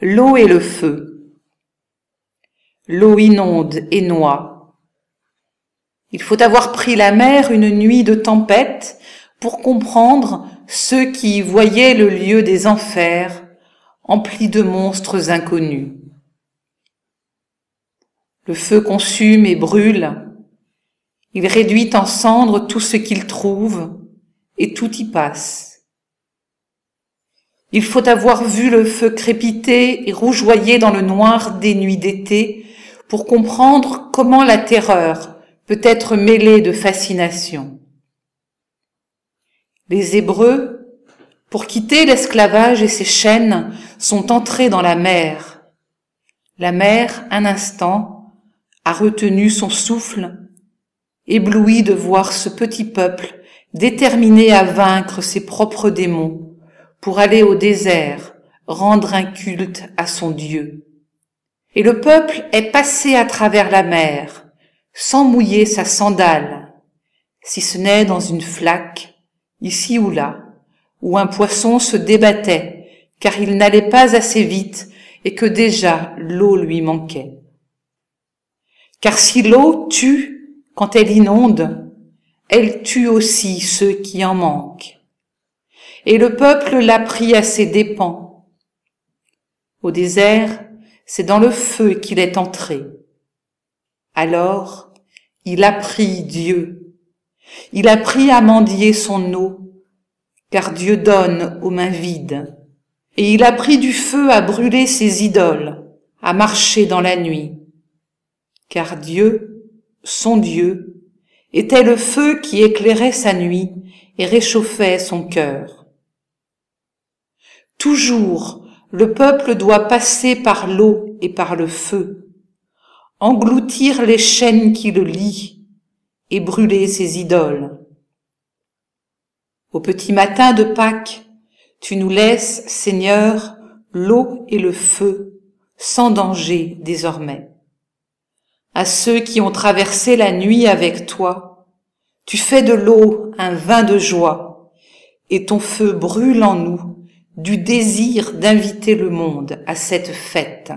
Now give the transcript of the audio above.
L'eau et le feu. L'eau inonde et noie. Il faut avoir pris la mer une nuit de tempête pour comprendre ceux qui voyaient le lieu des enfers empli de monstres inconnus. Le feu consume et brûle, il réduit en cendres tout ce qu'il trouve, et tout y passe. Il faut avoir vu le feu crépiter et rougeoyer dans le noir des nuits d'été pour comprendre comment la terreur peut être mêlée de fascination. Les Hébreux, pour quitter l'esclavage et ses chaînes, sont entrés dans la mer. La mer, un instant, a retenu son souffle, ébloui de voir ce petit peuple déterminé à vaincre ses propres démons pour aller au désert rendre un culte à son Dieu. Et le peuple est passé à travers la mer sans mouiller sa sandale, si ce n'est dans une flaque, ici ou là, où un poisson se débattait car il n'allait pas assez vite et que déjà l'eau lui manquait. Car si l'eau tue quand elle inonde, elle tue aussi ceux qui en manquent. Et le peuple l'a pris à ses dépens. Au désert, c'est dans le feu qu'il est entré. Alors, il a pris Dieu. Il a pris à mendier son eau, car Dieu donne aux mains vides. Et il a pris du feu à brûler ses idoles, à marcher dans la nuit. Car Dieu, son Dieu, était le feu qui éclairait sa nuit et réchauffait son cœur. Toujours, le peuple doit passer par l'eau et par le feu, engloutir les chaînes qui le lient et brûler ses idoles. Au petit matin de Pâques, tu nous laisses, Seigneur, l'eau et le feu, sans danger désormais. À ceux qui ont traversé la nuit avec toi, tu fais de l'eau un vin de joie, et ton feu brûle en nous du désir d'inviter le monde à cette fête.